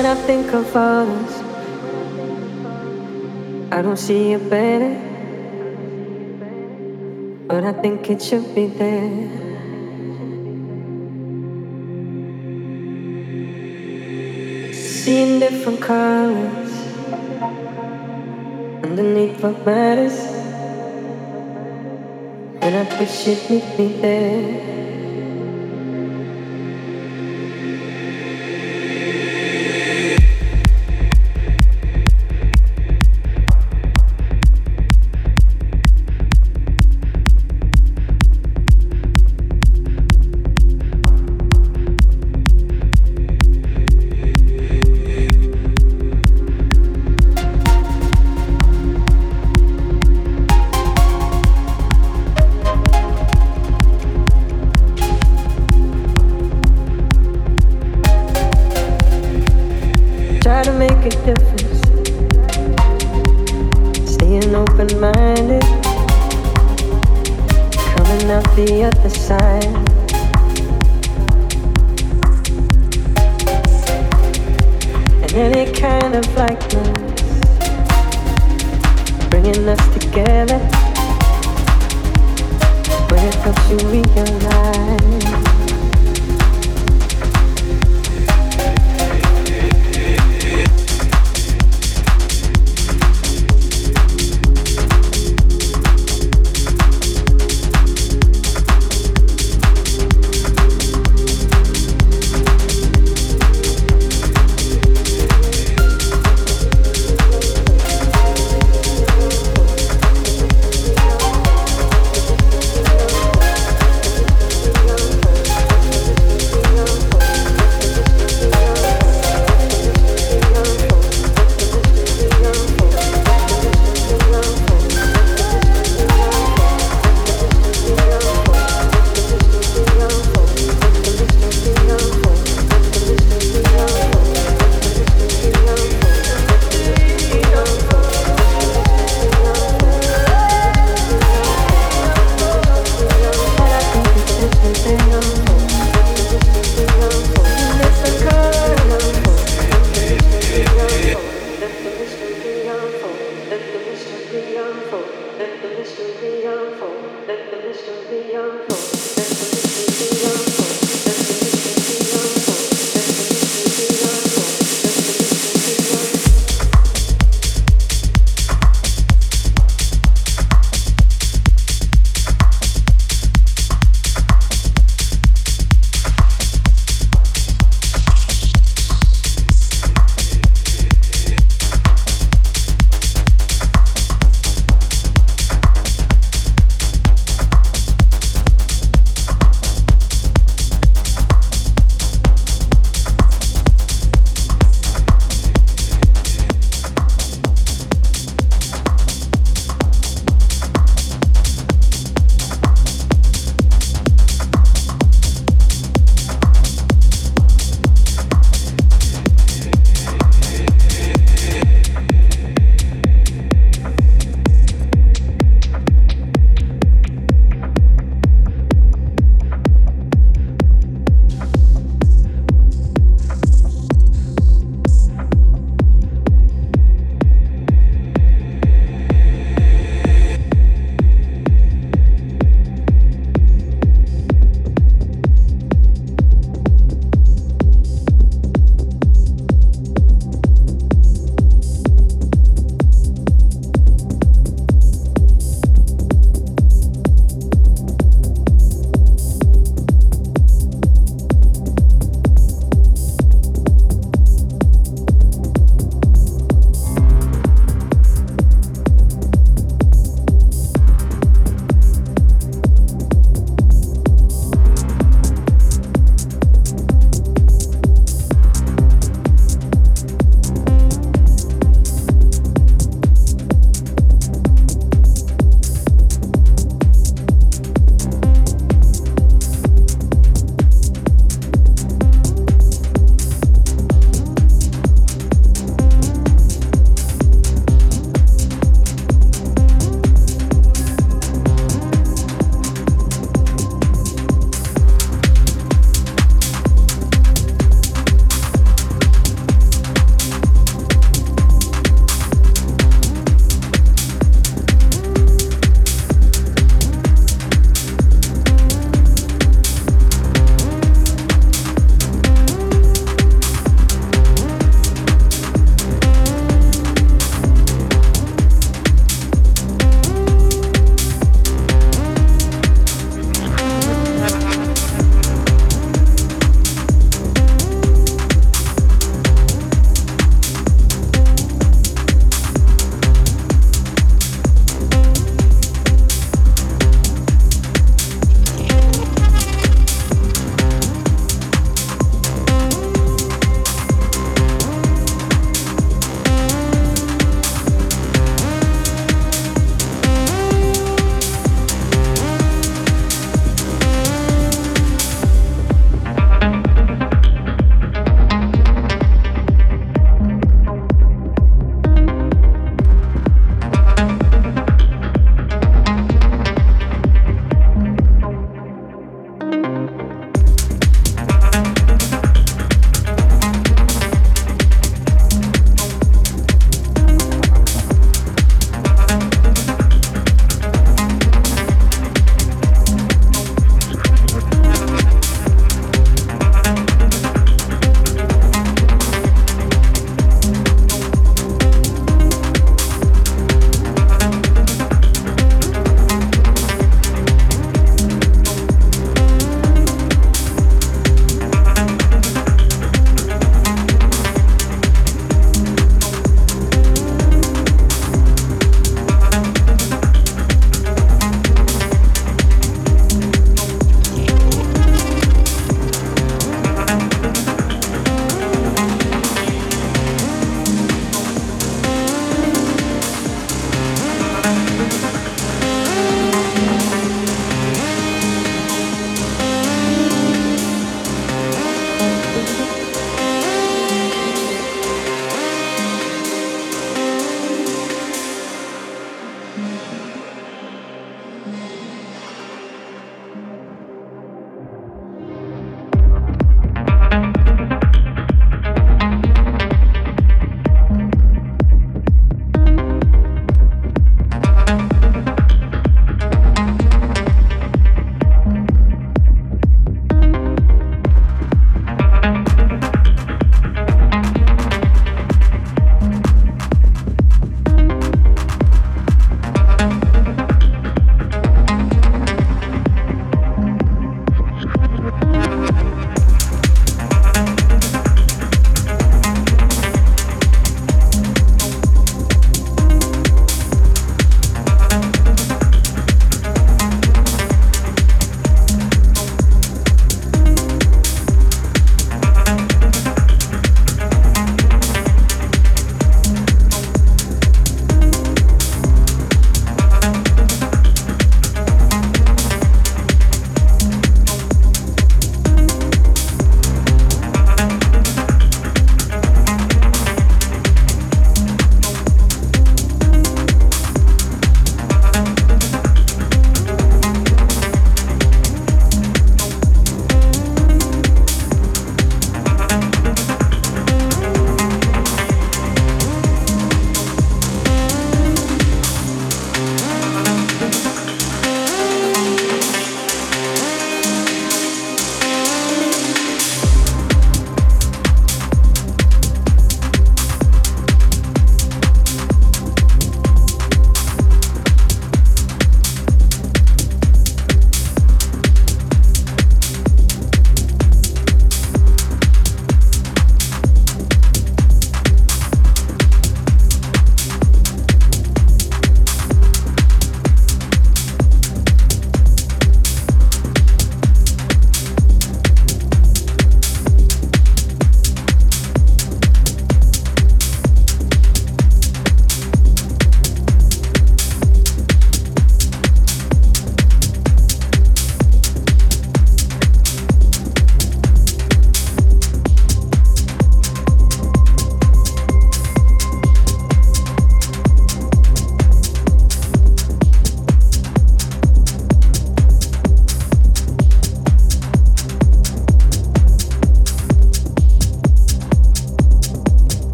When I think of others, I don't see it better, but I think it should be there. Seeing different colors underneath what matters, and I wish you'd meet me there.